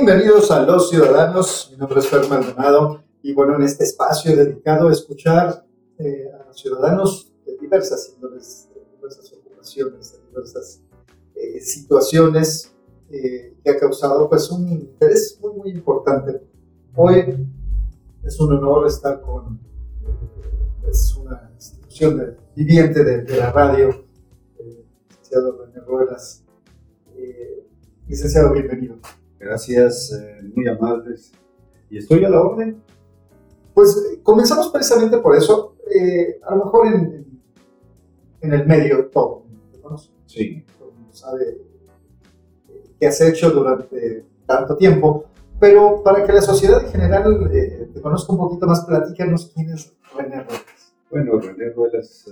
Bienvenidos a Los Ciudadanos, mi nombre es Fer Maldonado y bueno, en este espacio dedicado a escuchar eh, a ciudadanos de diversas índoles, de diversas ocupaciones, de diversas eh, situaciones eh, que ha causado pues un interés muy muy importante. Hoy es un honor estar con pues, una institución de, viviente de, la radio, el licenciado René Ruelas. licenciado, bienvenido. Gracias, eh, muy amables. ¿Y estoy a la orden? Pues eh, comenzamos precisamente por eso. Eh, a lo mejor en, en el medio todo ¿te conoce? Sí. Todo sabe qué has hecho durante tanto tiempo. Pero para que la sociedad en general te conozca un poquito más, platícanos quién es René Ruelas. Bueno, René Ruelas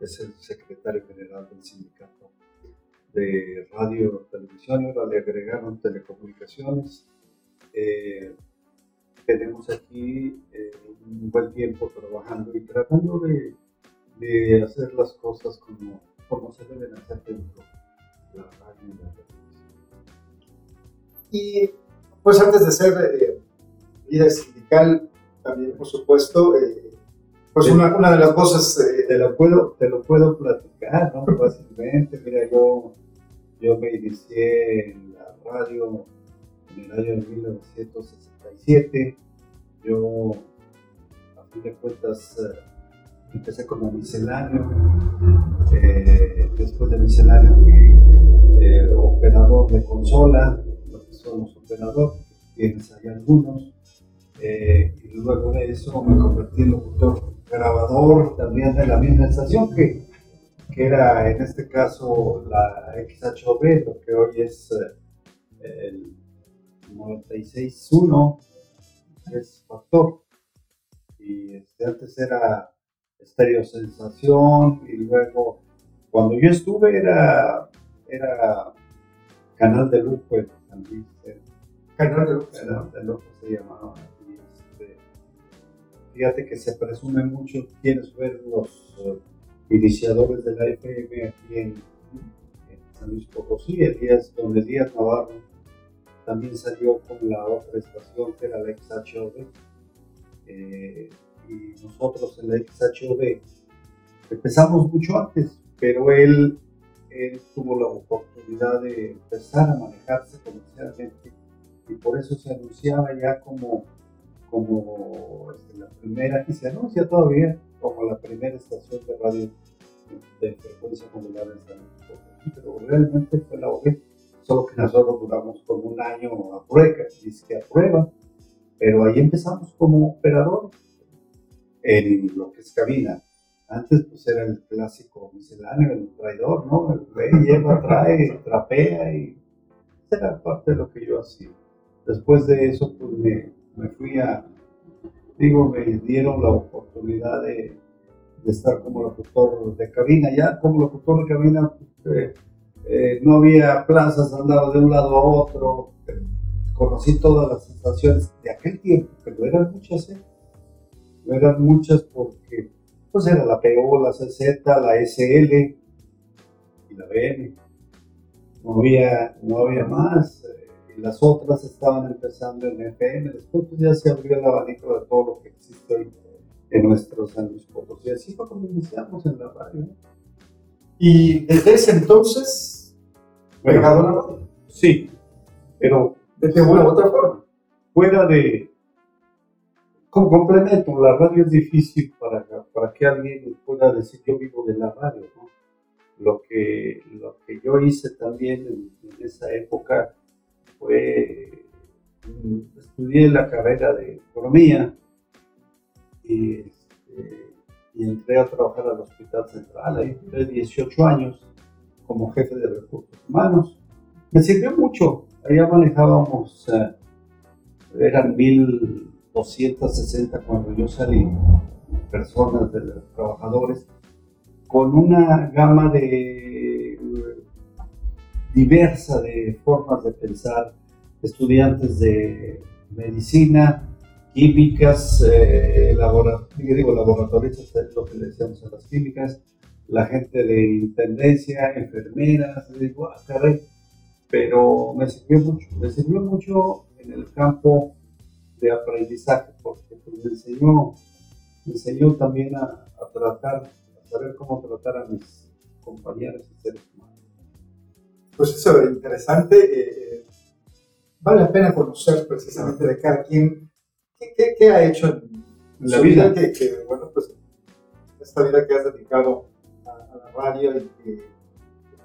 es el secretario general del sindicato de radio, televisión, ahora le agregaron telecomunicaciones. Eh, tenemos aquí eh, un buen tiempo trabajando y tratando de, de, hacer las cosas como, como se deben hacer dentro de la radio y la televisión. Y pues antes de ser eh, líder sindical, también por supuesto, pues una, una, de las cosas... te, lo puedo, te lo puedo platicar, ¿no? Fácilmente, mira, yo yo me inicié en la radio en el año 1967. Yo, a fin de cuentas, eh, empecé como misceláneo. Eh, después de misceláneo fui eh, operador de consola, lo que somos operadores, tienes ahí algunos. y luego de eso me convertí en locutor grabador también de la misma estación que que era en este caso la XHOB, lo que hoy es eh, el 96.1, es factor. Y este, antes era Estéreo Sensación, y luego cuando yo estuve era, era Canal de Lujo, también. Canal de Lujo. Canal de Lujo se llamaba. Y este, fíjate que se presume mucho quiénes fueron los iniciadores de la FM aquí en, San Luis Potosí, Díaz, donde Díaz Navarro también salió con la otra estación que era la XHOV. Eh, y nosotros en la XHOV empezamos mucho antes, pero él, él tuvo la oportunidad de empezar a manejarse comercialmente y por eso se anunciaba ya como, como este, la primera, y se anuncia todavía como la primera estación de radio de frecuencia modular en San Luis pero realmente fue la OB, solo que nosotros duramos como un año a prueba, dice a prueba, pero ahí empezamos como operador en lo que es cabina. Antes pues era el clásico misceláneo, el traidor, ¿no? El rey lleva, trae, trapea y era parte de lo que yo hacía. Después de eso pues me, me fui a, digo, me dieron la oportunidad de de estar como locutor de cabina. Ya como locutor de cabina eh, eh, no había plazas, andaba de un lado a otro. Conocí todas las estaciones de aquel tiempo, pero eran muchas, ¿eh? eran muchas porque pues era la PO, la CZ, la SL y la BM. No había, no había más. y las otras estaban empezando en FM. Después pues, ya se abrió el abanico de todo lo que existe hoy en nuestros San Luis Potosí. Así fue como iniciamos en la radio. Y desde ese entonces, a la radio. Sí, pero de una u otra forma. Fuera de. Como complemento, la radio es difícil para, para que alguien pueda decir yo vivo de la radio. ¿no? Lo, que, lo que yo hice también en, en esa época fue. Mm, estudié la carrera de economía y, este, y entré a trabajar al Hospital Central, ahí duré 18 años como jefe de recursos humanos. Me sirvió mucho allá manejábamos, eh, eran 1260 cuando yo salí, personas, de los trabajadores, con una gama de diversa de formas de pensar, estudiantes de medicina, químicas, eh, digo, laboratorios, es lo que le decíamos a las químicas, la gente de intendencia, enfermeras, digo, ah, caray, pero me sirvió mucho, me sirvió mucho en el campo de aprendizaje, porque pues, me enseñó, me enseñó también a, tratar, a saber cómo tratar a mis compañeros y seres humanos. Pues eso es interesante. Eh, eh, vale la pena conocer precisamente de cada quien qué, qué, ha hecho en, la vida, que, bueno, pues esta vida que has dedicado a, la radio y que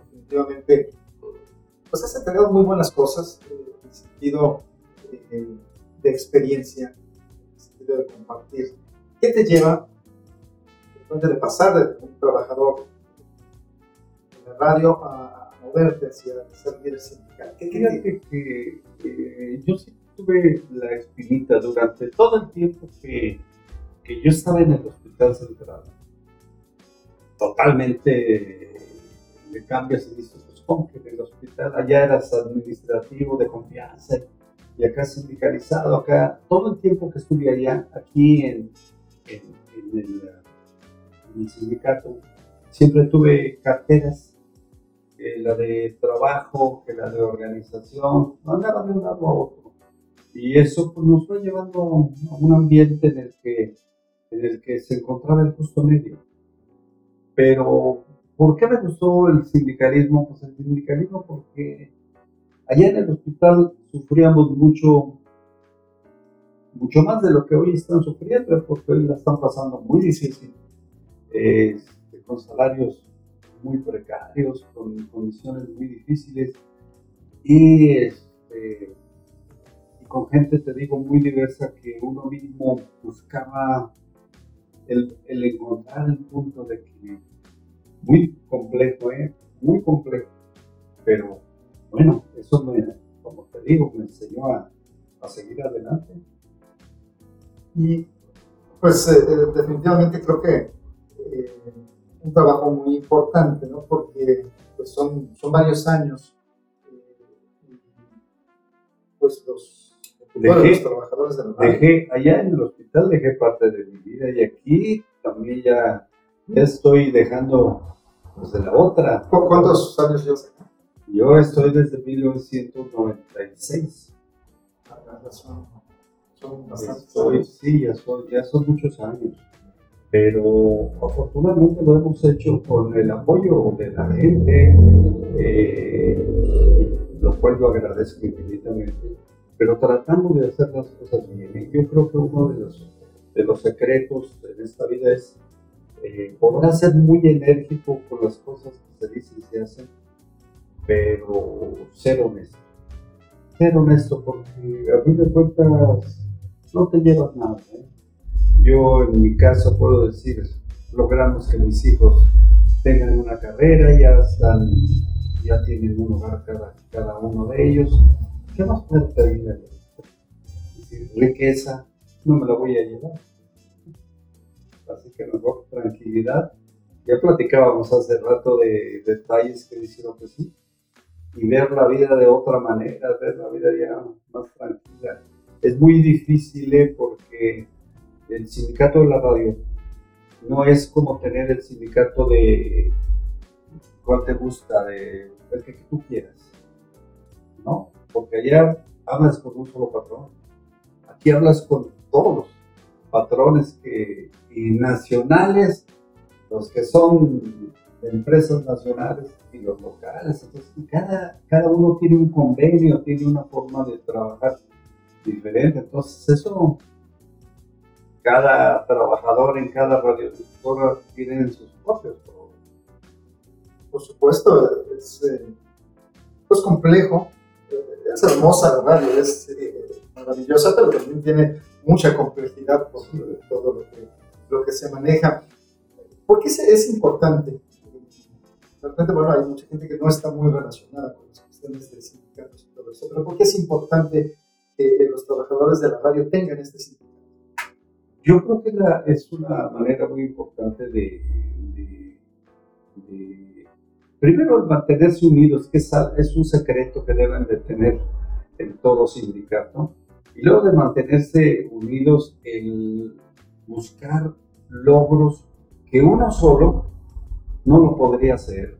definitivamente pues has entregado muy buenas cosas eh, en el sentido eh, de experiencia, en el sentido de compartir. ¿Qué te lleva de pasar de un trabajador en la radio a, moverte hacia ser líder sindical? ¿Qué, qué, que, que yo sí tuve la espinita durante todo el tiempo que, que yo estaba en el hospital central. Totalmente me cambias y dices, pues como que en el hospital allá eras administrativo de confianza y acá sindicalizado, acá todo el tiempo que estuve allá, aquí en, el, sindicato, siempre tuve carteras, la de trabajo, que la de organización, no andaba de un lado a otro y eso pues, nos fue llevando a un ambiente en el, que, en el que se encontraba el justo medio. Pero, ¿por qué me gustó el sindicalismo? Pues el sindicalismo porque allá en el hospital sufríamos mucho, mucho más de lo que hoy están sufriendo, porque hoy la están pasando muy difícil, este, con salarios muy precarios, con condiciones muy difíciles. Y este, con gente, te digo, muy diversa que uno mismo buscaba el, encontrar el punto de equilibrio. Muy complejo, ¿eh? Muy complejo. Pero bueno, eso me, como te digo, me enseñó a, seguir adelante. Y pues eh, eh, definitivamente creo que eh, un trabajo muy importante, ¿no? Porque pues son, son varios años. pues los dejé, trabajadores dejé, allá en el hospital dejé parte de mi vida y aquí también ya, ya estoy dejando pues, de la otra. ¿Cuántos años llevas Yo estoy desde 1996. son, sí, ya son, ya son muchos años. Pero afortunadamente lo hemos hecho con el apoyo de la gente, eh, lo cual lo agradezco infinitamente pero tratando de hacer las cosas bien. Yo creo que uno de los, secretos en esta vida es eh, ser muy enérgico con las cosas que se dicen y se hacen, pero ser honesto. Ser honesto porque a fin de cuentas no te llevas nada. ¿eh? Yo en mi caso puedo decir, logramos que mis hijos tengan una carrera, ya están, ya tienen un hogar cada, cada uno de ellos ¿qué más puede pedir? decir, riqueza, no me la voy a llevar. Así que mejor tranquilidad. Ya platicábamos hace rato de detalles que hicieron que sí. Y ver la vida de otra manera, ver la vida ya más tranquila. Es muy difícil ¿eh? porque el sindicato de la radio no es como tener el sindicato de cuál te gusta, de el que tú quieras. Porque allá hablas con un solo patrón. Aquí hablas con todos los patrones que, y nacionales, los que son de empresas nacionales y los locales. Entonces, cada, cada uno tiene un convenio, tiene una forma de trabajar diferente. Entonces, eso, cada trabajador en cada radiodifusora tiene sus propios. Por supuesto, es, eh, es complejo es hermosa la radio, es eh, maravillosa, pero también tiene mucha complejidad por todo lo que, lo que se maneja. ¿Por qué es importante? De repente, bueno, hay mucha gente que no está muy relacionada con las cuestiones de sindicatos y todo eso. Pero ¿por qué es importante que los trabajadores de la radio tengan este sindicato? Yo creo que es una manera muy importante de, primero mantenerse unidos, que es, un secreto que deben de tener en todo sindicato, y luego de mantenerse unidos en buscar logros que uno solo no lo podría hacer.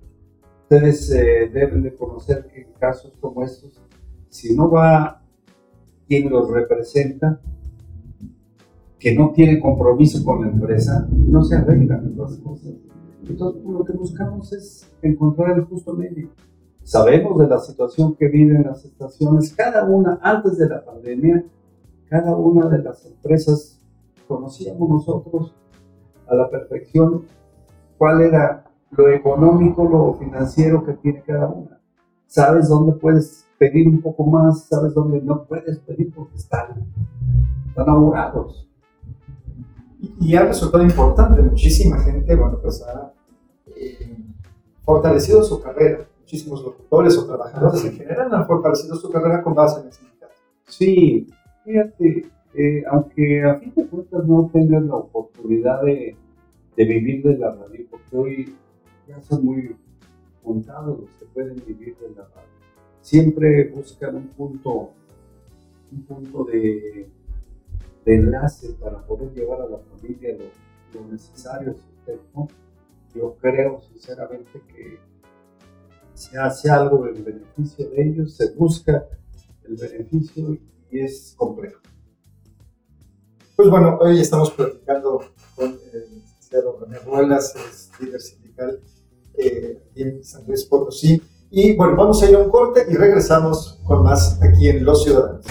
Ustedes eh, deben de conocer que en casos como estos, si no va quien los representa, que no tiene compromiso con la empresa, no se arreglan las cosas. Entonces, lo que buscamos es encontrar el justo medio. Sabemos de la situación que viven las estaciones, cada una, antes de la pandemia, cada una de las empresas conocíamos nosotros a la perfección cuál era lo económico, lo financiero que tiene cada una. Sabes dónde puedes pedir un poco más, sabes dónde no puedes pedir porque están, están ahogados y ha resultado importante. Muchísima gente, bueno, pues ha eh, fortalecido su carrera. Muchísimos locutores o trabajadores en general han fortalecido su carrera con base en el sindicato. Sí, fíjate, eh, aunque a fin de cuentas no tengan la oportunidad de, de, vivir de la radio, porque hoy ya son muy contados los que pueden vivir de la radio, siempre buscan un punto, un punto de de enlace para poder llevar a la familia lo, necesario. Yo creo sinceramente que se hace algo en beneficio de ellos, se busca el beneficio y es complejo. Pues bueno, hoy estamos platicando con el licenciado René Ruelas, es líder sindical eh, en San Luis Potosí. Y bueno, vamos a ir a un corte y regresamos con más aquí en Los Ciudadanos.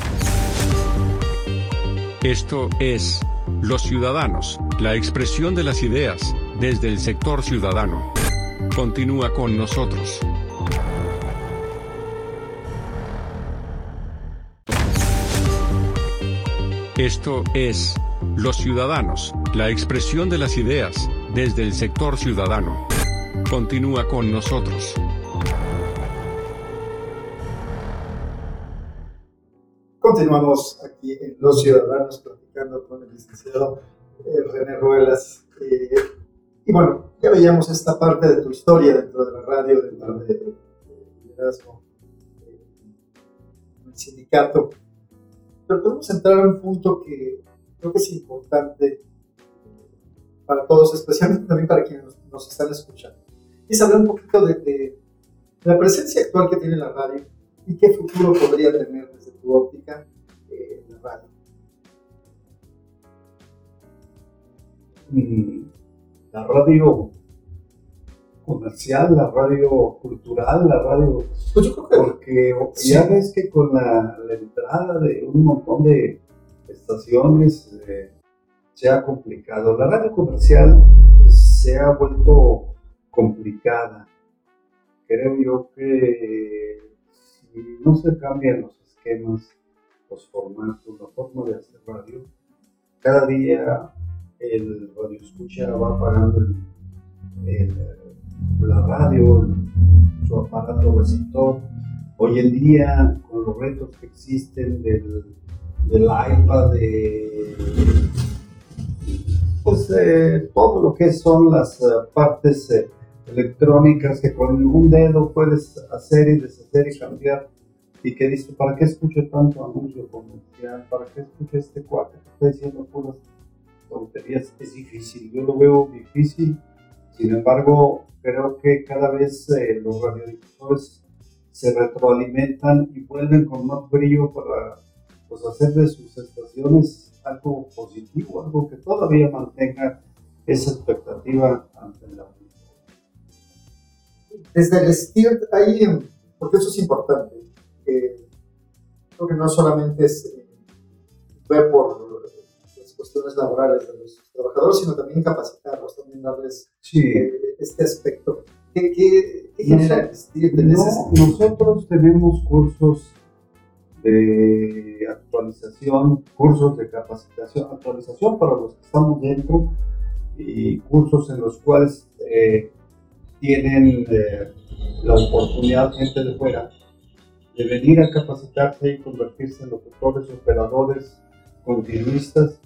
Esto es Los Ciudadanos, la expresión de las ideas, desde el sector ciudadano. Continúa con nosotros. Esto es Los Ciudadanos, la expresión de las ideas, desde el sector ciudadano. Continúa con nosotros. Continuamos aquí en Los Ciudadanos platicando con el licenciado eh, René Ruelas. Eh, y bueno, ya veíamos esta parte de tu historia dentro de la radio, dentro del liderazgo en el sindicato. Pero podemos entrar a un punto que creo que es importante para todos, especialmente también para quienes nos, están escuchando. Es hablar un poquito de, de la presencia actual que tiene la radio y qué futuro podría tener óptica eh, la radio? La radio comercial, la radio cultural, la radio... Pues yo creo que porque ya ves que con la, entrada de un montón de estaciones eh, se ha complicado. La radio comercial se ha vuelto complicada. Creo yo que si no se cambian los los formatos, la forma de hacer radio. Cada día el radio escucha va parando la radio, su aparato receptor. Hoy en día, con los retos que existen del, del iPad, de pues todo lo que son las eh, partes eh, electrónicas que con un dedo puedes hacer y deshacer y cambiar y que dice, ¿para qué escucho tanto anuncio comercial? ¿Para qué escucho este cuate que está diciendo puras tonterías? Es difícil, yo lo veo difícil, sin embargo, creo que cada vez eh, los radiodifusores se retroalimentan y vuelven con más brillo para pues, hacer de sus estaciones algo positivo, algo que todavía mantenga esa expectativa ante la Desde el STIRT, ahí, porque eso es importante, creo que no solamente es eh, ver por las cuestiones laborales de los trabajadores, sino también capacitarlos, también darles eh, este aspecto. ¿Qué, qué, genera Nosotros tenemos cursos de actualización, cursos de capacitación, actualización para los que estamos dentro y cursos en los cuales eh, tienen la oportunidad gente de fuera de venir a capacitarse y convertirse en locutores, operadores, continuistas,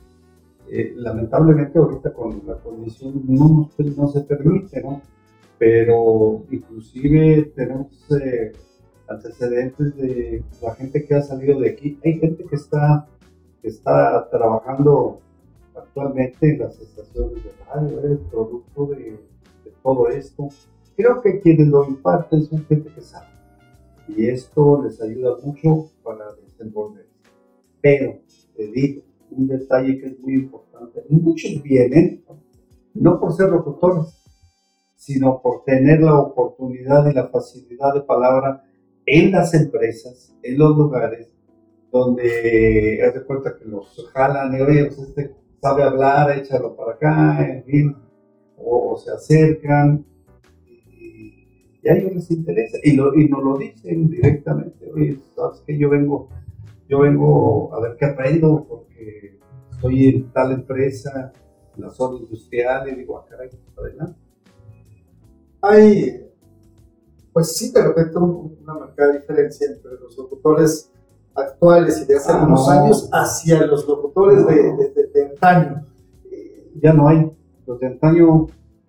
eh, lamentablemente ahorita con la condición no, no se permite, ¿no? Pero inclusive tenemos eh, antecedentes de la gente que ha salido de aquí. Hay gente que está, que está trabajando actualmente en las estaciones de radio, es producto de, de todo esto. Creo que quienes lo imparten son gente que sabe y esto les ayuda mucho para desenvolverse. Pero, te digo, un detalle que es muy importante, muchos vienen no por ser locutores, sino por tener la oportunidad y la facilidad de palabra en las empresas, en los lugares donde haz de cuenta que los jalan y oye, pues este sabe hablar, échalo para acá, en fin, o se acercan y a ellos les interesa y, lo, y nos lo dicen directamente. Oye, sabes que yo vengo, yo vengo a ver qué aprendo porque estoy en tal empresa, en la zona industrial, y digo, ah, caray, adelante. Hay, pues sí, de repente una marcada diferencia entre los locutores actuales y de hace ah, unos años hacia los locutores de, de, de antaño. Ya no hay. Los de antaño,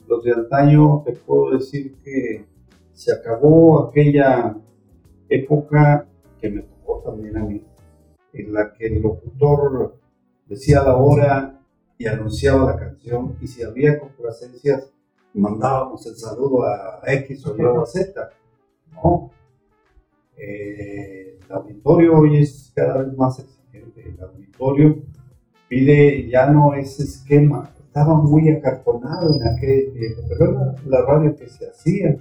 los de antaño, te puedo decir que se acabó aquella época que me tocó también a mí, en la que el locutor decía la hora y anunciaba la canción, y si había complacencias, mandábamos el saludo a X o Y a Z. No. Eh, el auditorio hoy es cada vez más exigente. El auditorio pide ya no ese esquema. Estaba muy acartonado en aquel tiempo, pero era la radio que se hacía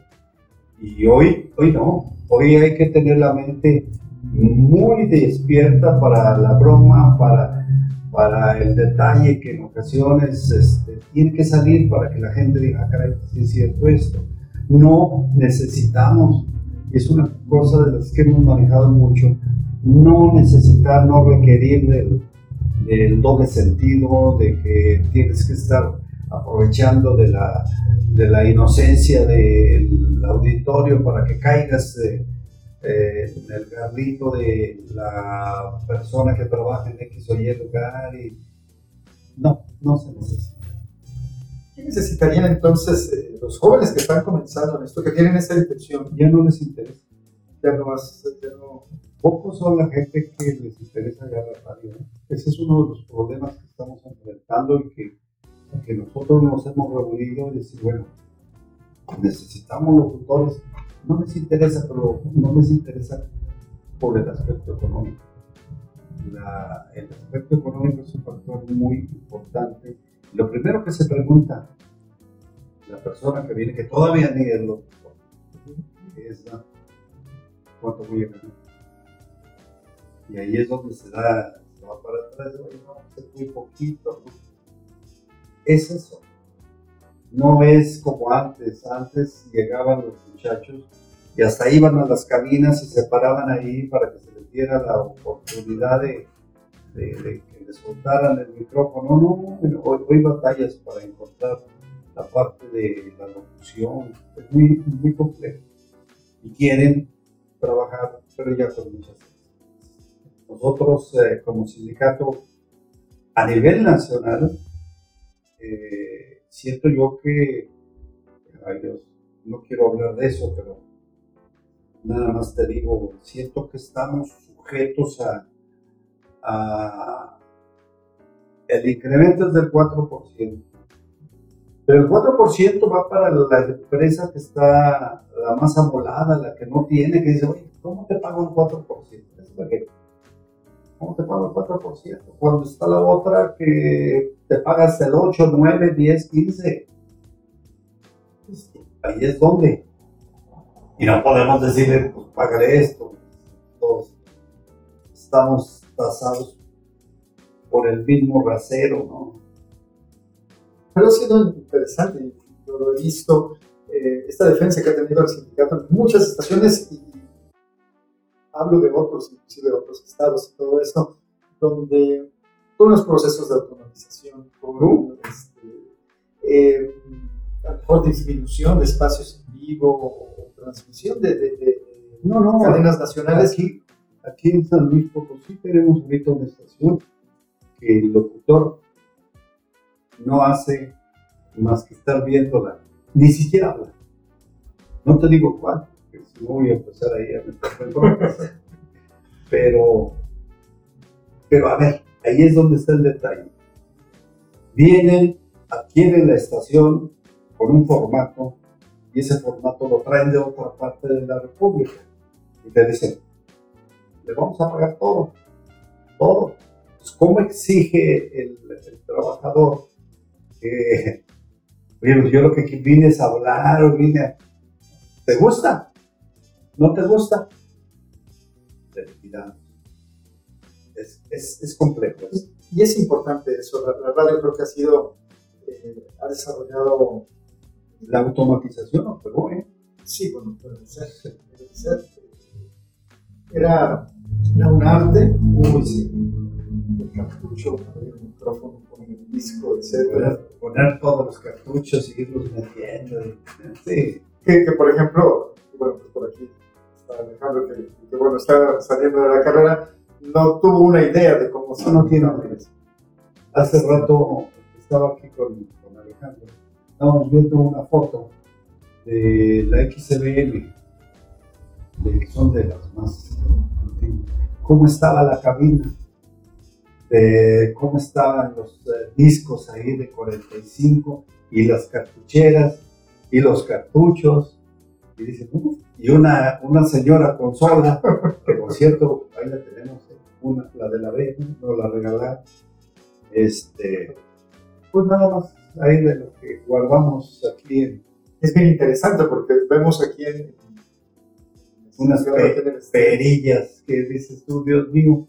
y hoy, hoy no, hoy hay que tener la mente muy despierta para la broma, para, para el detalle que en ocasiones este, tiene que salir para que la gente diga, ah, caray, sí es cierto esto. No necesitamos, y es una cosa de las que hemos manejado mucho, no necesitar, no requerir del, del doble sentido, de que tienes que estar aprovechando de la, de la inocencia del auditorio para que caigas eh, eh, en el garrito de la persona que trabaja en X o Y lugar y no, no se necesita. ¿Qué necesitarían entonces eh, los jóvenes que están comenzando en esto, que tienen esa intención? Ya no les interesa. Ya no más, ya no... Pocos son la gente que les interesa ya la radio. Ese es uno de los problemas que estamos enfrentando y que que nosotros nos hemos reunido y decir, bueno, necesitamos locutores, no les interesa, pero no les interesa por el aspecto económico. el aspecto económico es un factor muy importante. Lo primero que se pregunta la persona que viene, que todavía ni es locutor, es cuánto voy a ganar. Y ahí es donde se da, se va para atrás, no, es muy poquito, ¿no? Es eso. No es como antes. Antes llegaban los muchachos y hasta iban a las cabinas y se paraban ahí para que se les diera la oportunidad de, que les soltaran el micrófono. No, no, hoy, hay batallas para encontrar la parte de la locución. Es muy, muy complejo. Y quieren trabajar, pero ya con muchas cosas. Nosotros, eh, como sindicato, a nivel nacional, eh, siento yo que, ay Dios, no quiero hablar de eso, pero nada más te digo, siento que estamos sujetos a, el incremento es del 4%. Pero el 4% va para la empresa que está la más amolada, la que no tiene, que dice, oye, ¿cómo te pago el 4%? Es ¿Cómo te pago el 4%? Cuando está la otra que te pagas el 8, 9, 10, 15. Ahí es donde. Y no podemos decirle, pues págale esto. Todos estamos tasados por el mismo rasero, ¿no? Pero ha sido interesante, yo lo he visto, eh, esta defensa que ha tenido el sindicato en muchas estaciones y hablo de otros, inclusive de otros estados y todo eso, donde con los procesos de automatización, con este, eh, disminución de espacios en vivo o, transmisión de, no, no, cadenas nacionales. Aquí, aquí en San Luis Potosí tenemos ahorita una estación que el locutor no hace más que estar viéndola, ni siquiera habla. No te digo cuál, voy a empezar ahí a meter Pero, pero a ver, ahí es donde está el detalle. Vienen, adquieren la estación con un formato y ese formato lo traen de otra parte de la República y te dicen, le vamos a pagar todo, todo. Pues, ¿Cómo exige el, trabajador que, oye, pues, yo lo que vine es hablar o vine a... ¿Te gusta? ¿No te gusta? Te Es, es, es complejo. Y es importante eso. La, radio creo que ha sido, eh, ha desarrollado la automatización no pegó, ¿eh? Sí, bueno, puede ser. Puede ser. Era, era un arte, muy sí, el cartucho, el micrófono con el disco, etc. Poner todos los cartuchos y irlos metiendo. Sí. Que, que, por ejemplo, bueno, pues por aquí Alejandro, que, que, bueno, está saliendo de la carrera, no tuvo una idea de cómo se no, tiene Hace rato estaba aquí con, con Alejandro. Estábamos viendo una foto de la XBM, de, son de las más antiguas, cómo estaba la cabina, de cómo estaban los eh, discos ahí de 45 y las cartucheras y los cartuchos. Y dice, y una, una señora consola, que por cierto, ahí la tenemos, una, la de la B, nos la regalaron. Este, pues nada más ahí de lo que guardamos aquí. Es bien interesante porque vemos aquí en, unas perillas que dices tú, Dios mío,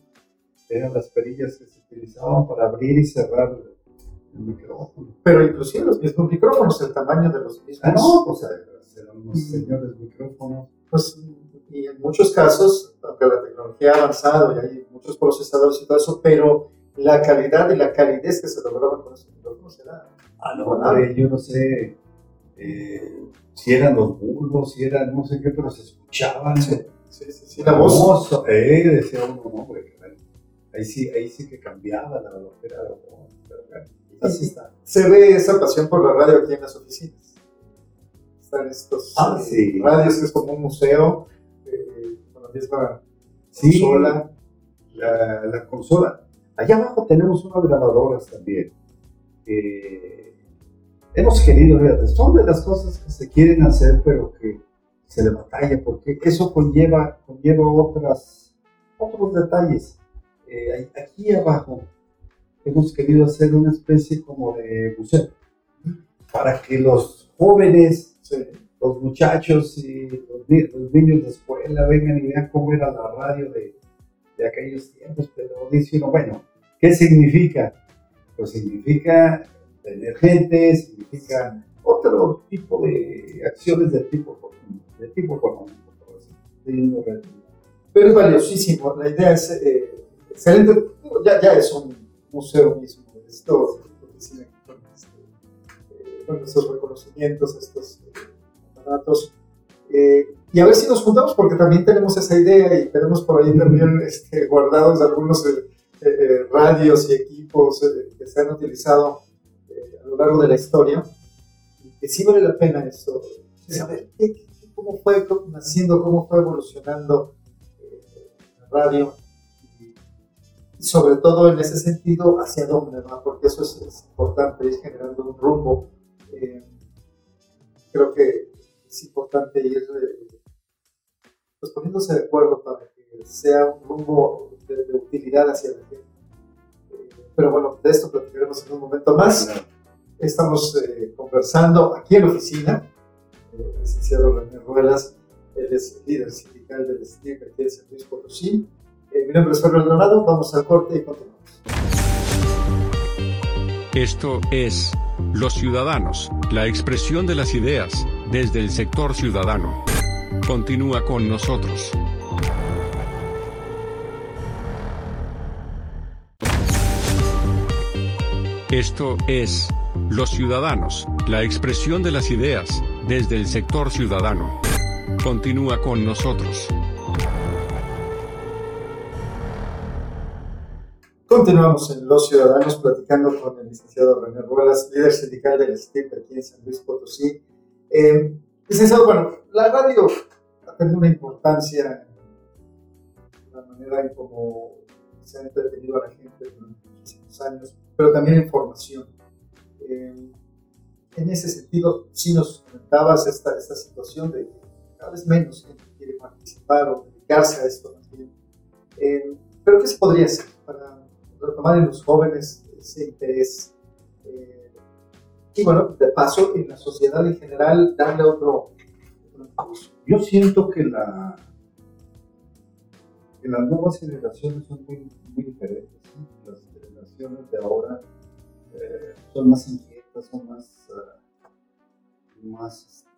eran las perillas que se utilizaban para abrir y cerrar el micrófono. Pero inclusive los mismos micrófonos, el tamaño de los mismos. Ah, no, pues eran unos señores micrófonos. Pues, y en muchos casos, aunque la tecnología ha avanzado y hay muchos procesadores y todo eso, pero la calidad y la calidez que se lograba con esos micrófonos era Ah, no, yo no sé eh, si eran los bulbos, si eran no sé qué, pero se escuchaban. Sí, sí, sí, la voz. Eh, decía uno, no, güey, ahí sí, ahí sí que cambiaba la velocidad así está. Se ve esa pasión por la radio aquí en las oficinas. Están estos ah, eh, radios que es como un museo eh, con la misma consola. La, la consola. Allá abajo tenemos unas grabadoras también. Eh, hemos querido, son de las cosas que se quieren hacer, pero que se le batalla, porque eso conlleva, conlleva otras, otros detalles. Eh, aquí abajo hemos querido hacer una especie como de museo, para que los jóvenes, los muchachos y los, niños de escuela vengan y vean cómo era la radio de, de aquellos tiempos, pero dice uno, bueno, ¿qué significa? Pues significa tener gente, significa otro tipo de acciones de tipo, de tipo económico. Pero es valiosísimo, la idea es eh, excelente, ya, ya, es un museo mismo, esto, eh, bueno, estos reconocimientos, estos eh, aparatos. y a ver si nos juntamos, porque también tenemos esa idea y tenemos por ahí también este, guardados algunos radios y equipos que se han utilizado lo largo de la historia, que sí vale la pena eso, saber cómo fue naciendo, cómo fue evolucionando eh, la radio y, sobre todo en ese sentido hacia dónde va, porque eso es, importante, ir generando un rumbo. Eh, creo que es importante ir eh, pues poniéndose de acuerdo para que sea un rumbo de, de utilidad hacia la gente. pero bueno, de esto platicaremos en un momento más. Estamos eh, conversando aquí en la oficina, el licenciado René Ruelas, él es líder sindical del STIC aquí en San Luis Potosí. Eh, mi nombre es Fernando Donado, vamos al corte y continuamos. Esto es Los Ciudadanos, la expresión de las ideas, desde el sector ciudadano. Continúa con nosotros. Esto es los ciudadanos, la expresión de las ideas, desde el sector ciudadano. Continúa con nosotros. Continuamos en Los Ciudadanos platicando con el licenciado René Ruelas, líder sindical del STIP aquí en San Luis Potosí. Eh, licenciado, bueno, la radio ha tenido una importancia en la manera en cómo se ha entretenido a la gente durante muchísimos años, pero también en formación. Eh, en ese sentido, sí nos comentabas esta, esta situación de que cada vez menos gente quiere participar o dedicarse a esto más bien. Eh, pero ¿qué se podría hacer para retomar en los jóvenes ese interés? Eh, y bueno, de paso, en la sociedad en general, darle otro, impulso. Yo siento que, la, que las nuevas generaciones son muy, muy diferentes. Las generaciones de ahora eh, son más inquietas, son más, uh, más este,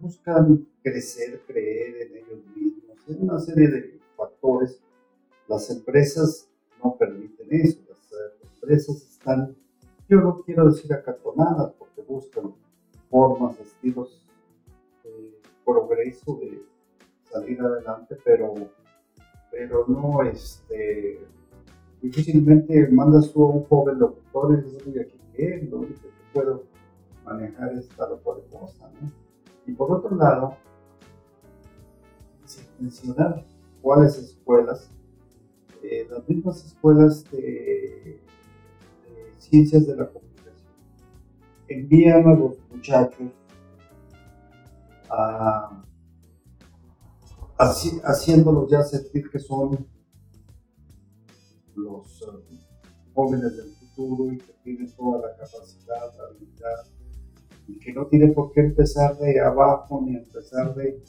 buscan crecer, creer en ellos mismos, en una serie de factores las empresas no permiten eso, las eh, empresas están, yo no quiero decir acartonadas, porque buscan formas, estilos de progreso, de salir adelante, pero, pero no, este, difícilmente mandas tú a un joven locutor y dices, oye, aquí qué, lo único que puedo manejar es tal o cual cosa, ¿no? Y por otro lado, sin mencionar cuáles escuelas las mismas escuelas de, ciencias de la comunicación. Envían a los muchachos haciéndolos ya sentir que son los eh, jóvenes del futuro y que tienen toda la capacidad, la habilidad y que no tienen por qué empezar de abajo ni empezar de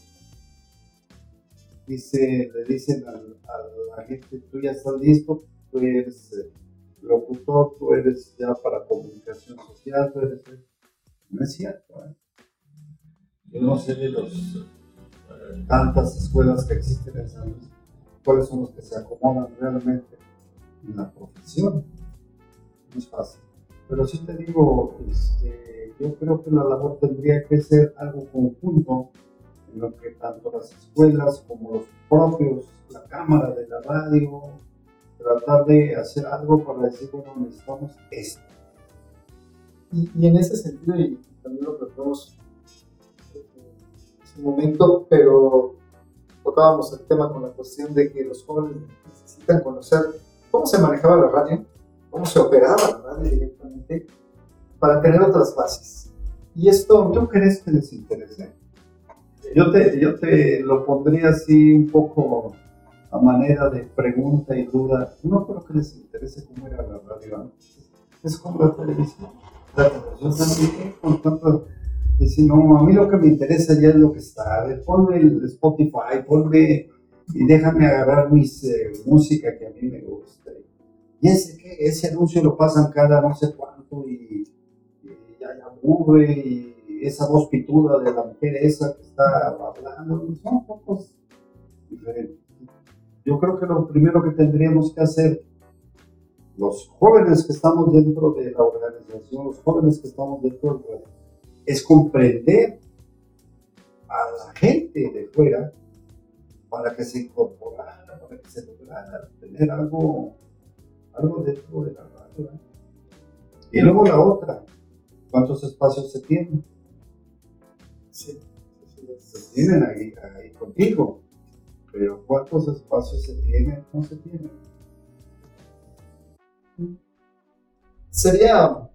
dice, le dicen a, la gente, tú ya estás listo, tú eres eh, locutor, tú eres ya para comunicación social, tú eres... No es cierto. ¿eh? Yo no sé de los eh, tantas escuelas que existen en San Luis, cuáles son los que se acomodan realmente en la profesión. No es fácil. Pero sí te digo, este, yo creo que la labor tendría que ser algo conjunto lo que tanto las escuelas como los propios, la cámara de la radio, tratar de hacer algo para decir, bueno, necesitamos esto. Y, en ese sentido, y también lo tratamos en un momento, pero tocábamos el tema con la cuestión de que los jóvenes necesitan conocer cómo se manejaba la radio, cómo se operaba la radio directamente, para tener otras bases. Y esto, ¿tú crees que les interesa? Yo te, yo te lo pondría así un poco a manera de pregunta y duda. No creo que les interese cómo era la radio. Es como la televisión. La televisión también, con tanto. No, a mí lo que me interesa ya es lo que está. A ponme el Spotify, ponme y déjame agarrar mis eh, música que a mí me gusta. Y ese, ese anuncio lo pasan cada no sé cuánto y, y ya aburre y esa voz pituda de la mujer esa que está hablando, son pocos diferentes. Yo creo que lo primero que tendríamos que hacer, los jóvenes que estamos dentro de la organización, los jóvenes que estamos dentro de la es comprender a la gente de fuera para que se incorporara, para que se lograra tener algo, algo dentro de la radio. Y luego la otra, ¿cuántos espacios se tienen? Sí, se tienen ahí, ahí contigo, pero ¿cuántos espacios se tienen? No se tienen. Sería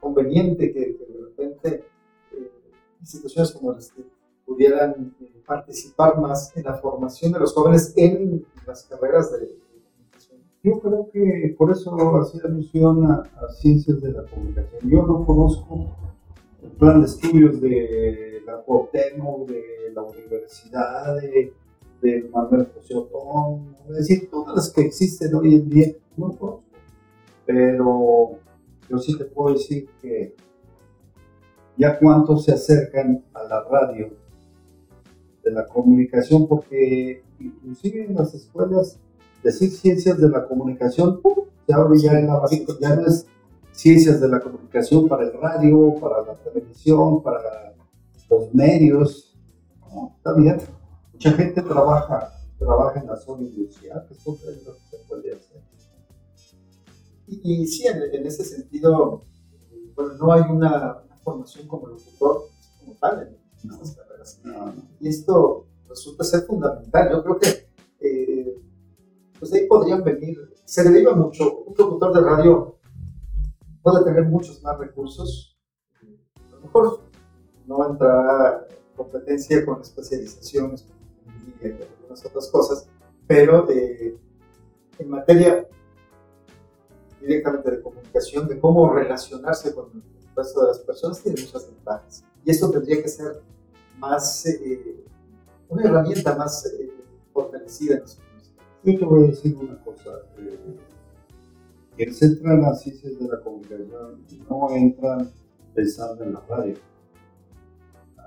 conveniente que, de repente eh, instituciones como las que pudieran eh, participar más en la formación de los jóvenes en las carreras de comunicación. Yo creo que por eso hacía alusión a, ciencias de la comunicación. Yo no conozco plan de estudios de la Cuauhtémoc, de la Universidad de, de Manuel José Otón, es decir, todas las que existen hoy en día, no conozco. Pero yo sí te puedo decir que ya cuántos se acercan a la radio de la comunicación, porque inclusive en las escuelas, decir ciencias de la comunicación, abre ya en la ya no es ciencias de la comunicación para el radio, para la televisión, para los medios. está bien. Mucha gente trabaja, trabaja en la zona industrial, que es lo que se puede hacer. Y, sí, en, ese sentido, bueno, no hay una, formación como locutor como tal en estas carreras. Y esto resulta ser fundamental. Yo creo que eh, pues ahí podrían venir, se deriva mucho, un locutor de radio puede tener muchos más recursos, a lo mejor no entrará competencia con especializaciones, y algunas otras cosas, pero eh, en materia directamente de comunicación, de cómo relacionarse con el resto de las personas, tiene muchas ventajas. Y esto tendría que ser más, eh, una herramienta más eh, fortalecida en los Yo te voy a decir una cosa. Quienes entran a las ciencias de la comunicación no entran pensando en la radio.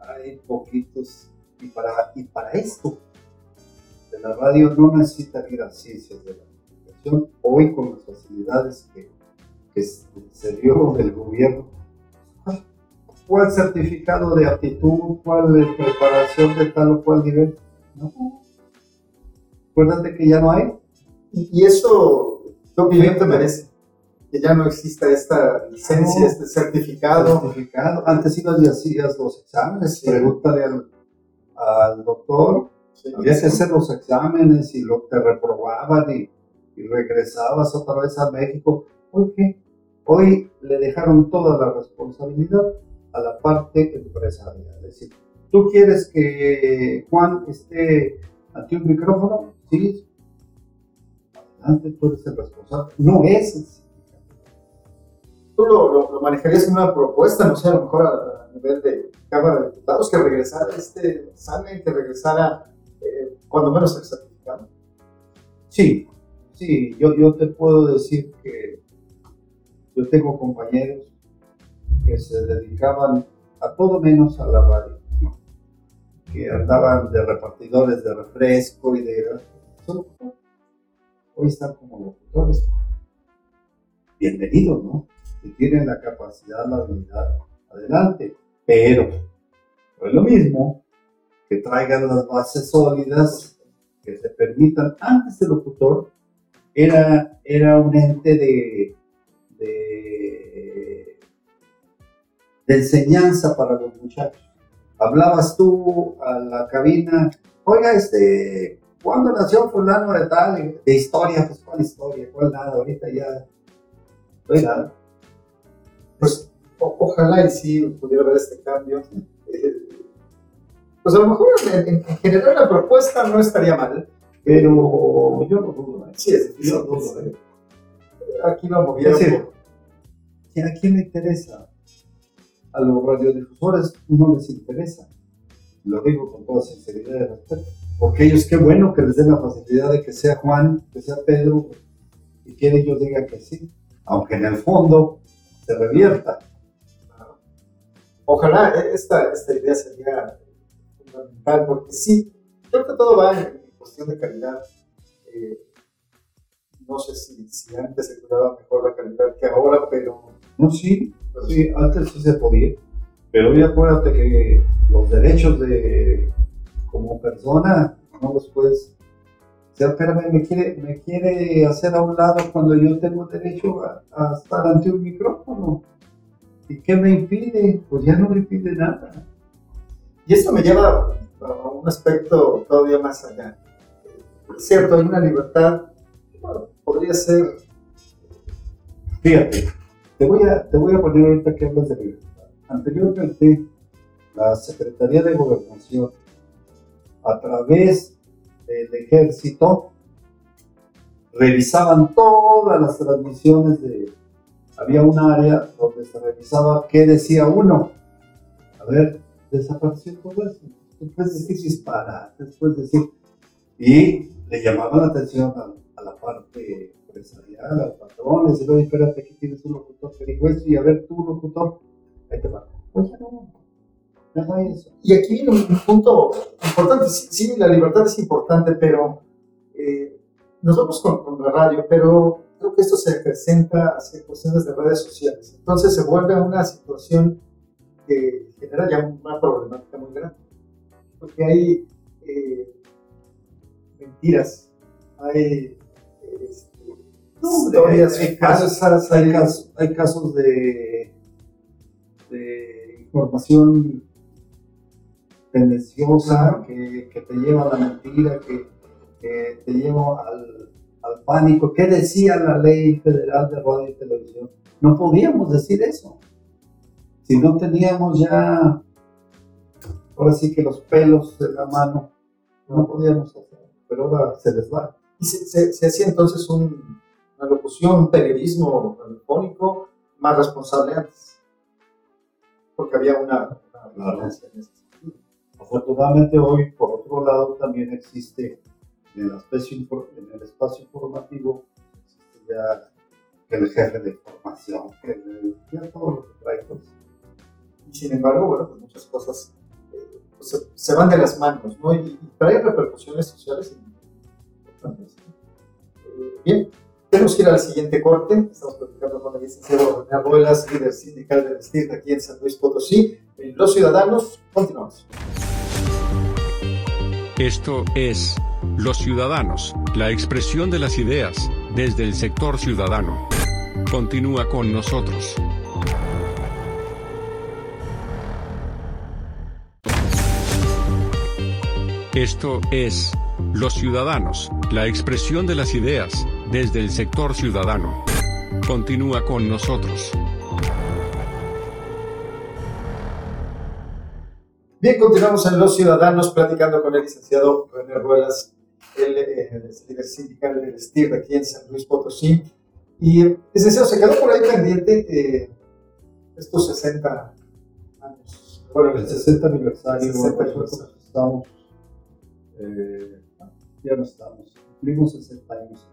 Hay poquitos, y para, y para esto, de la radio no necesitan ir a ciencias de la hoy con las facilidades que, se dio del gobierno. ¿Cuál certificado de aptitud? ¿Cuál preparación de tal o cual nivel? No. Acuérdate que ya no hay. Y, eso, ¿qué opinión te merece? Que ya no exista esta licencia, este certificado. certificado. Antes ibas y hacías los exámenes. Pregúntale al, doctor. Había que hacer los exámenes y lo te reprobaban y y regresabas otra vez a México, porque hoy le dejaron toda la responsabilidad a la parte empresarial. Es decir, ¿tú quieres que Juan esté ante un micrófono? Sí. Adelante, tú eres el responsable. No es Tú lo, lo, manejarías en una propuesta, no sé, a lo mejor a, nivel de Cámara de Diputados, que regresara este examen, que regresara eh, cuando menos el certificado. Sí, Sí, yo, yo te puedo decir que yo tengo compañeros que se dedicaban a todo menos a la radio, que andaban de repartidores de refresco y de... Hoy están como locutores. Bienvenidos, ¿no? Si tienen la capacidad, la habilidad, adelante. Pero no es lo mismo que traigan las bases sólidas que se permitan antes del locutor era, era un ente de, de, enseñanza para los muchachos. Hablabas tú a la cabina, oiga, este, ¿cuándo nació fulano de tal? De historia, pues cuál historia, cuál nada, ahorita ya, no Pues ojalá y sí pudiera ver este cambio. pues a lo mejor en, general la propuesta no estaría mal, pero yo no dudo. ¿eh? Sí, es difícil. ¿eh? Aquí lo movieron. ¿A quién le interesa? A los radiodifusores no les interesa. Lo digo con toda sinceridad y respeto. Porque ellos, qué bueno que les den la facilidad de que sea Juan, que sea Pedro, y que ellos digan que sí. Aunque en el fondo se revierta. Ojalá e-, esta, esta idea sería fundamental, porque sí, creo que todo va en, cuestión de calidad, eh, no sé si, antes se cuidaba mejor la calidad que ahora, pero... No, sí, sí antes sí se podía, pero hoy acuérdate que los derechos de como persona no los puedes... O sea, espérame, me quiere, me quiere hacer a un lado cuando yo tengo derecho a, estar ante un micrófono. ¿Y qué me impide? Pues ya no me impide nada. Y esto me lleva a un aspecto todavía más allá cierto, hay una libertad, podría ser... Fíjate, te voy, a, te voy a poner ahorita que hablas de libertad. Anteriormente, la Secretaría de Gobernación, a través del ejército, revisaban todas las transmisiones de... Había un área donde se revisaba qué decía uno. A ver, desapareció todo eso. Después decir disparates, después decir... Y le llamaba la atención a, la parte empresarial, al patrón, le decía, oye, espérate, aquí tienes un locutor que dijo eso, y a ver, tú, locutor, ahí te va. Oye, no, no. Y aquí viene un, punto importante, sí, la libertad es importante, pero eh, nos vamos con, con, la radio, pero creo que esto se presenta hacia cuestiones de redes sociales. Entonces se vuelve una situación que genera ya una problemática muy grande, porque hay... Eh, mentiras, hay este, historias hay, casos, hay, casos, de, de información tendenciosa que, que, te lleva a la mentira, que, que te lleva al, al, pánico. ¿Qué decía la ley federal de radio y televisión? No podíamos decir eso. Si no teníamos ya, ahora sí que los pelos de la mano, no podíamos hacer, pero ahora se les va. Y se, se, hacía entonces un, una locución, un periodismo telefónico más responsable antes, porque había una, una en ese Afortunadamente hoy, por otro lado, también existe en el, espacio, en el espacio informativo, existe ya el jefe de información, que ya todo lo que trae Y sin embargo, bueno, pues muchas cosas eh, pues se, van de las manos, ¿no? Y, trae repercusiones sociales importantes. Eh, bien, tenemos que ir al siguiente corte. Estamos platicando con el licenciado René Ruelas, líder sindical de vestir aquí en San Luis Potosí. Los Ciudadanos, continuamos. Esto es Los Ciudadanos, la expresión de las ideas, desde el sector ciudadano. Continúa con nosotros. Esto es Los Ciudadanos, la expresión de las ideas, desde el sector ciudadano. Continúa con nosotros. Bien, continuamos en Los Ciudadanos platicando con el licenciado René Ruelas, el, eh, líder sindical del STIR aquí en San Luis Potosí. Y, licenciado, se quedó por ahí pendiente eh, estos 60 años. Bueno, el 60 aniversario, 60 aniversario. estamos, eh, ya no estamos, cumplimos 60 años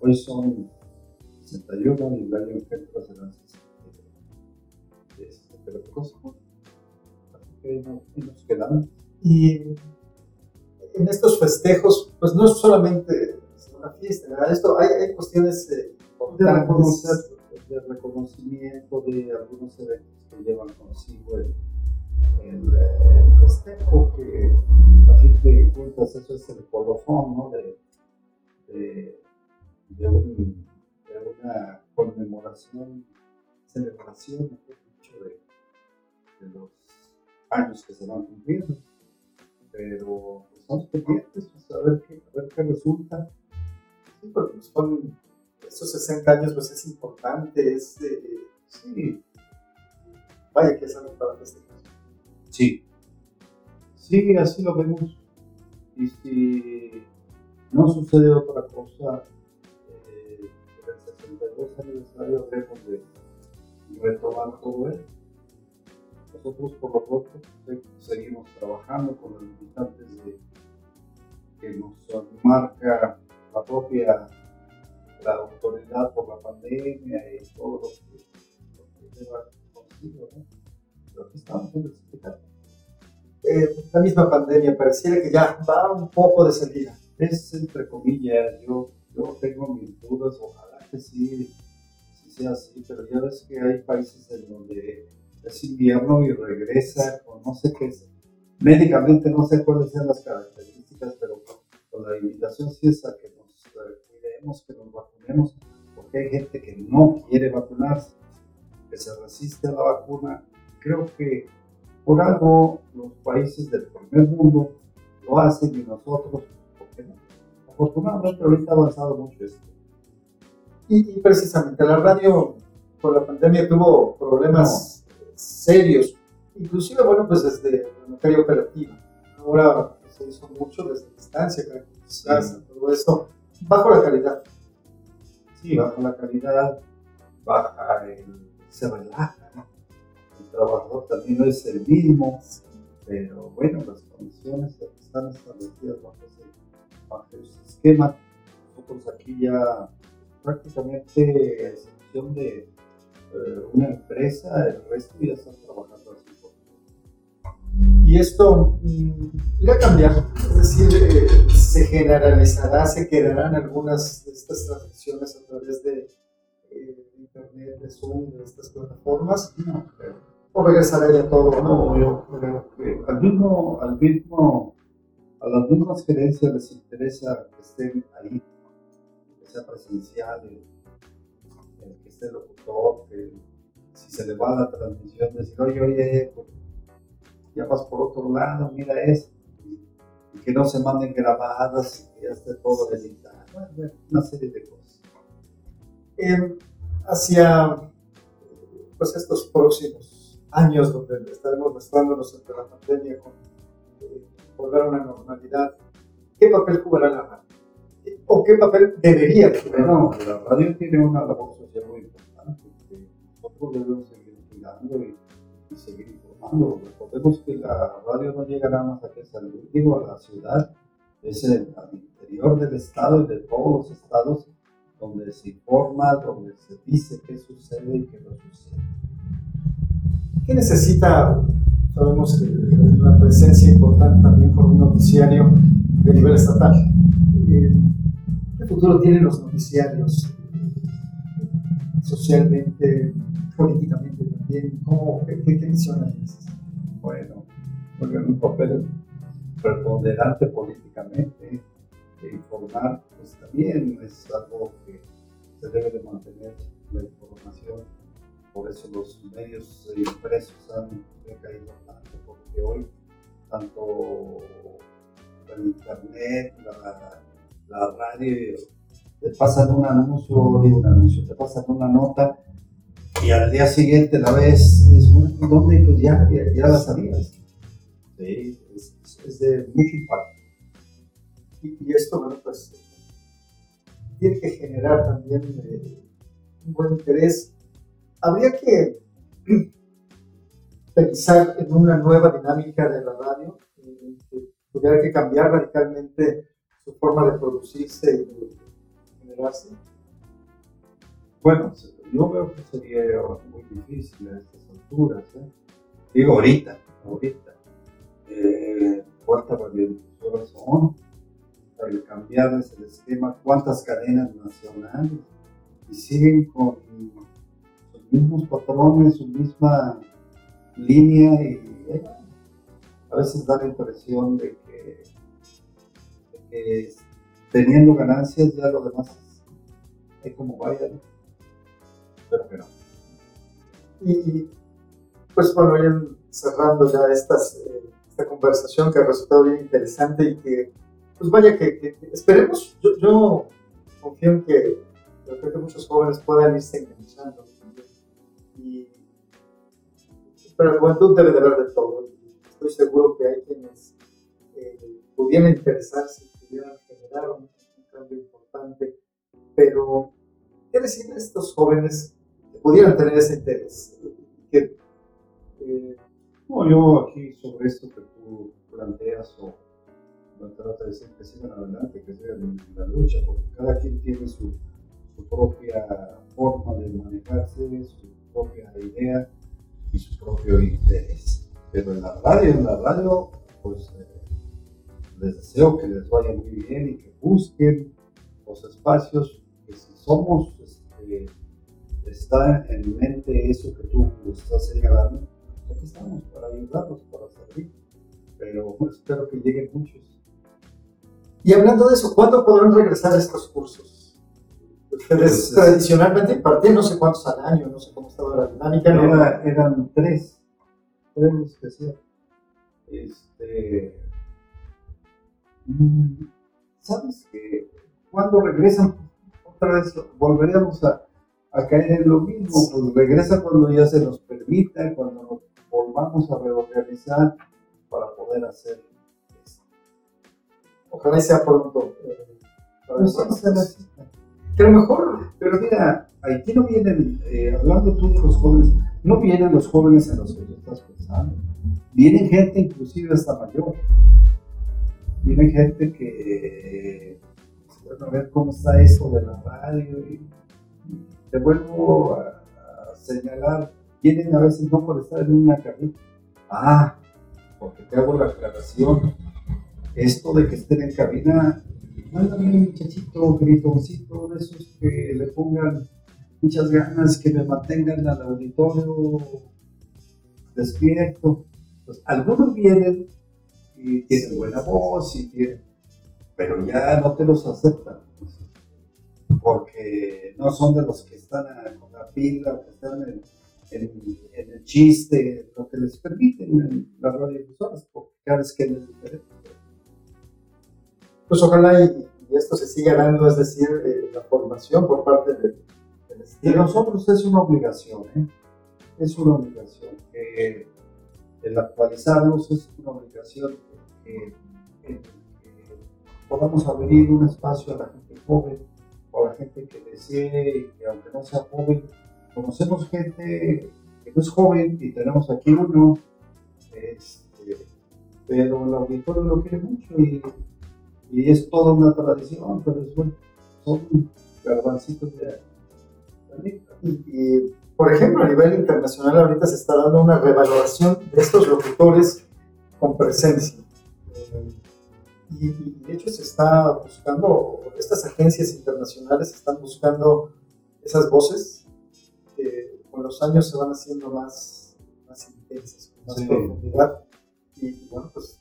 Hoy son 61 y el año que entra serán 62. Este, pero y en estos festejos, pues no es solamente una fiesta, ¿verdad? Esto, hay, hay cuestiones eh, de, reconocer, de reconocimiento de algunos eventos que llevan consigo el, el, festejo, que a fin de cuentas eso es el colofón ¿no? de, de, de, un, de una conmemoración, celebración, dicho, de, de los años que se van cumpliendo. Pero pues, estamos pendientes, pues, a, ver qué, a ver qué resulta. Sí, porque pues, son estos 60 años, pues es importante, es. Eh, sí. Vaya que es algo para este caso. Sí. Sí, así lo vemos. Y si no sucede otra cosa, eh, el 62 aniversario debemos de retomar todo esto nosotros por lo pronto seguimos trabajando con los limitantes de, que nos marca la propia la autoridad por la pandemia y todo lo que, lleva consigo, ¿no? Pero aquí estamos en. Eh, la misma pandemia pareciera que ya va un poco de salida. Es entre comillas, yo, yo tengo mis dudas, ojalá que sí, sí sea así, pero ya ves que hay países en donde es invierno y regresa con no sé qué es. Médicamente no sé cuáles sean las características, pero con la invitación sí es a que nos cuidemos, que nos vacunemos, porque hay gente que no quiere vacunarse, que se resiste a la vacuna. Creo que por algo los países del primer mundo lo hacen y nosotros, ¿por qué no? Afortunadamente ahorita ha avanzado mucho esto. Y, precisamente la radio por la pandemia tuvo problemas serios, inclusive, bueno, pues desde la materia operativa. Ahora se hizo mucho desde distancia, caracterizarse, todo esto, bajo la calidad. Sí, bajo la calidad, baja el, se relaja, ¿no? El trabajador también no es el mismo, pero bueno, las condiciones están establecidas bajo ese, bajo ese esquema. Nosotros aquí ya prácticamente, a excepción de una empresa, el resto ya están trabajando así. Y esto mm, irá a cambiar, es decir, eh, se generalizará, se quedarán algunas de estas transmisiones a través de eh, Internet, de Zoom, de estas plataformas. No, ¿O regresará ya todo? No, yo creo que al mismo, al mismo, a las mismas gerencias les interesa que estén ahí, que sea presencial, el, esté locutor, que si se le va la transmisión, decir, oye, oye, pues, ya vas por otro lado, mira esto, y que no se manden grabadas, y que ya esté todo editado, una serie de cosas. Eh, hacia pues estos próximos años donde estaremos mostrándonos entre la pandemia con eh, volver a una normalidad, ¿qué papel jugará la radio? ¿O qué papel debería jugar? Bueno, la radio tiene una labor social debemos seguir cuidando y, seguir informando. Recordemos que la radio no llega nada más aquí a digo, a la ciudad, es el, al interior del estado y de todos los estados donde se informa, donde se dice qué sucede y qué no sucede. ¿Qué necesita? Sabemos que una presencia importante también con un noticiario de nivel estatal. Eh, ¿Qué futuro tienen los noticiarios socialmente, políticamente también? ¿Cómo, qué, qué, misión hay? Bueno, juegan un papel preponderante políticamente, de informar, pues también es algo que se debe de mantener la información por eso los medios impresos han caído tanto, porque hoy tanto el internet, la, la radio, te pasan un anuncio, un anuncio, te pasan una nota y al día siguiente la ves, es ¿dónde? Pues ya, ya, la sabías. Sí, es, de mucho impacto. Y, esto, bueno, pues tiene que generar también eh, un buen interés habría que pensar en una nueva dinámica de la radio, que tuviera que cambiar radicalmente su forma de producirse y de generarse. Bueno, yo veo que sería muy difícil a estas alturas. ¿eh? Digo, ahorita, ahorita. Eh, ¿Cuántas radiodifusoras son? Para cambiarles el esquema, ¿cuántas cadenas nacionales? Y siguen con mismos patrones, su misma línea y eh, a veces da la impresión de que, teniendo ganancias ya lo demás es, como vaya, Y pues bueno, ya cerrando ya eh, esta conversación que ha resultado bien interesante y que pues vaya que, esperemos, yo, confío en que de muchos jóvenes puedan irse enganchando pero la juventud debe de ver de todo. Estoy seguro que hay quienes eh, pudieran interesarse, pudieran generar un, cambio importante, pero ¿qué decir a estos jóvenes pudieran tener ese interés? Eh, no, yo aquí sobre esto que tú planteas o trata de decir que sigan adelante, que sigan en la lucha, porque cada quien tiene su, su propia forma de manejarse, su propia idea y su propio interés. Pero en la radio, en la radio, pues eh, les deseo que les vaya muy bien y que busquen los espacios que si somos, este, está en mente eso que tú estás señalando, pues, aquí estamos para ayudarlos, para servir. Pero pues, espero que lleguen muchos. Y hablando de eso, ¿cuándo podrán regresar estos cursos? Ustedes tradicionalmente impartían no sé cuántos al año, no sé cómo estaba la dinámica. Era, eran tres, tres que hacían. Este, mm, ¿Sabes que cuando regresan, otra vez volveríamos a, a caer en lo mismo? Pues regresa cuando ya se nos permita, cuando nos volvamos a reorganizar para poder hacer esto. Ojalá sea pronto. Eh, pues, que a lo mejor, pero mira, aquí no vienen, eh, hablando tú de los jóvenes, no vienen los jóvenes en los que tú estás pensando. Vienen gente inclusive hasta mayor. Viene gente que, bueno, a ver cómo está eso de la radio. Y, te vuelvo a, señalar, vienen a veces no por estar en una cabina. Ah, porque te hago la aclaración. Esto de que estén en cabina mándame un muchachito gritoncito de esos que le pongan muchas ganas, que me mantengan al auditorio despierto. Pues, algunos vienen y tienen buena voz y tienen, pero ya no te los aceptan. Porque no son de los que están con la pila, que están en, el chiste, lo que les permiten las radiodifusoras, porque cada vez que les diferente. Pues ojalá y, esto se siga dando, es decir, eh, la formación por parte de, del De nosotros es una obligación, ¿eh? es una obligación. que el actualizarnos es una obligación que, podamos abrir un espacio a la gente joven o la gente que desee que aunque no sea joven, conocemos gente que no es joven y tenemos aquí uno, este, pero el auditorio lo quiere mucho y, y, es toda una tradición, pero es bueno, son garbancitos de... Y, por ejemplo, a nivel internacional ahorita se está dando una revaloración de estos locutores con presencia. Y, de hecho se está buscando, estas agencias internacionales están buscando esas voces que con los años se van haciendo más, más intensas, con más profundidad. Y bueno, pues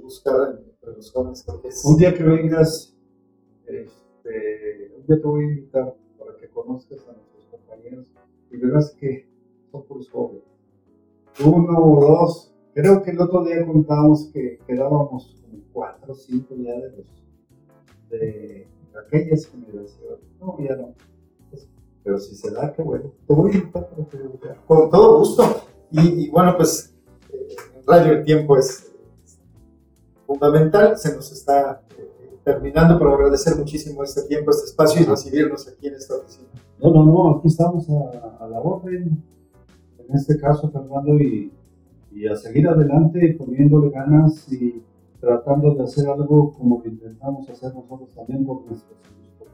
buscar entre los jóvenes Un día que vengas, este, un día te voy a invitar para que conozcas a nuestros compañeros y verás que son puros jóvenes. Uno o dos. Creo que el otro día contábamos que quedábamos como cuatro o cinco ya de los de aquellas generaciones. No, ya no. Pero si se da, qué bueno. Te voy a invitar Con todo gusto. Y, bueno, pues eh, en Radio El Tiempo es, fundamental. Se nos está eh, terminando, pero agradecer muchísimo este tiempo, este espacio y recibirnos aquí en esta oficina. No, no, no, aquí estamos a, la orden, en este caso, Fernando, y, a seguir adelante poniéndole ganas y tratando de hacer algo como lo intentamos hacer nosotros también por nuestros hijos.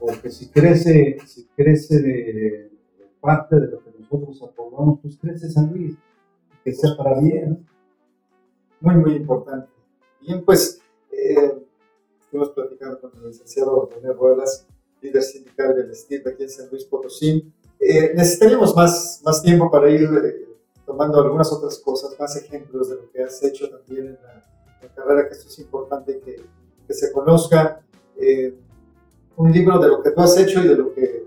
Porque si crece, si crece de, parte de lo que nosotros aprobamos, pues crece San Luis, que sea para bien. Muy, muy importante. Bien, pues, eh, estuvimos platicando con el licenciado René Ruelas líder sindical del STIP aquí en San Luis Potosí. Eh, necesitaríamos más, más tiempo para ir eh, tomando algunas otras cosas, más ejemplos de lo que has hecho también en la, carrera, que esto es importante que, que se conozca. Eh, un libro de lo que tú has hecho y de lo que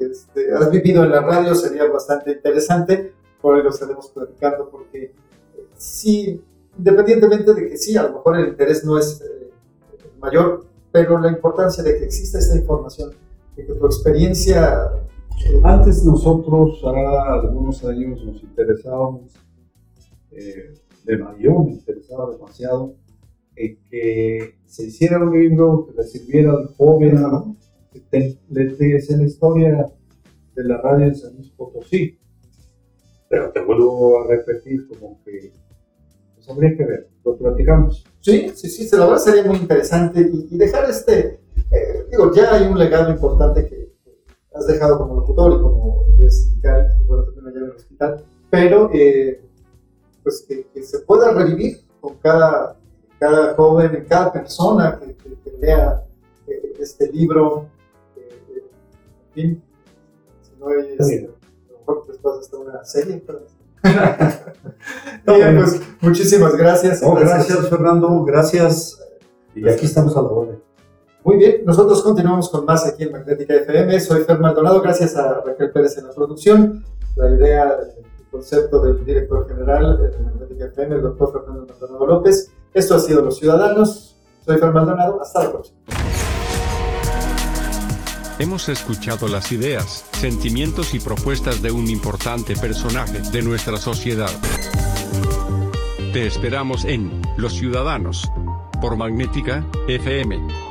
este, has vivido en la radio sería bastante interesante, por ahí lo estaremos platicando, porque sí, independientemente de que sí, a lo mejor el interés no es mayor, pero la importancia de que exista esta información, de que tu experiencia... Antes nosotros, hace algunos años, nos interesábamos, eh, de mayor, me interesaba demasiado, en que se hiciera un libro que le sirviera al joven, que le dijese la historia de la radio de San Luis Potosí. Pero te vuelvo a repetir como que pues habría que ver, lo platicamos. Sí, sí, sí, la verdad sería muy interesante y, dejar este, eh, digo, ya hay un legado importante que, has dejado como locutor y como sindical, bueno, también allá en el hospital, pero eh, pues que, se pueda revivir con cada, cada joven, cada persona que, lea eh, este libro, en fin, si no hay, este, a lo mejor después hasta una serie, pero Bien, pues muchísimas gracias. gracias. Fernando. Gracias. Y aquí estamos a la orden. Muy bien, nosotros continuamos con más aquí en Magnética FM. Soy Fer Maldonado, gracias a Raquel Pérez en la producción. La idea, el concepto del director general de Magnética FM, el doctor Fernando Maldonado López. Esto ha sido Los Ciudadanos. Soy Fer Maldonado, hasta la próxima. Hemos escuchado las ideas, sentimientos y propuestas de un importante personaje de nuestra sociedad. Te esperamos en Los Ciudadanos, por Magnética FM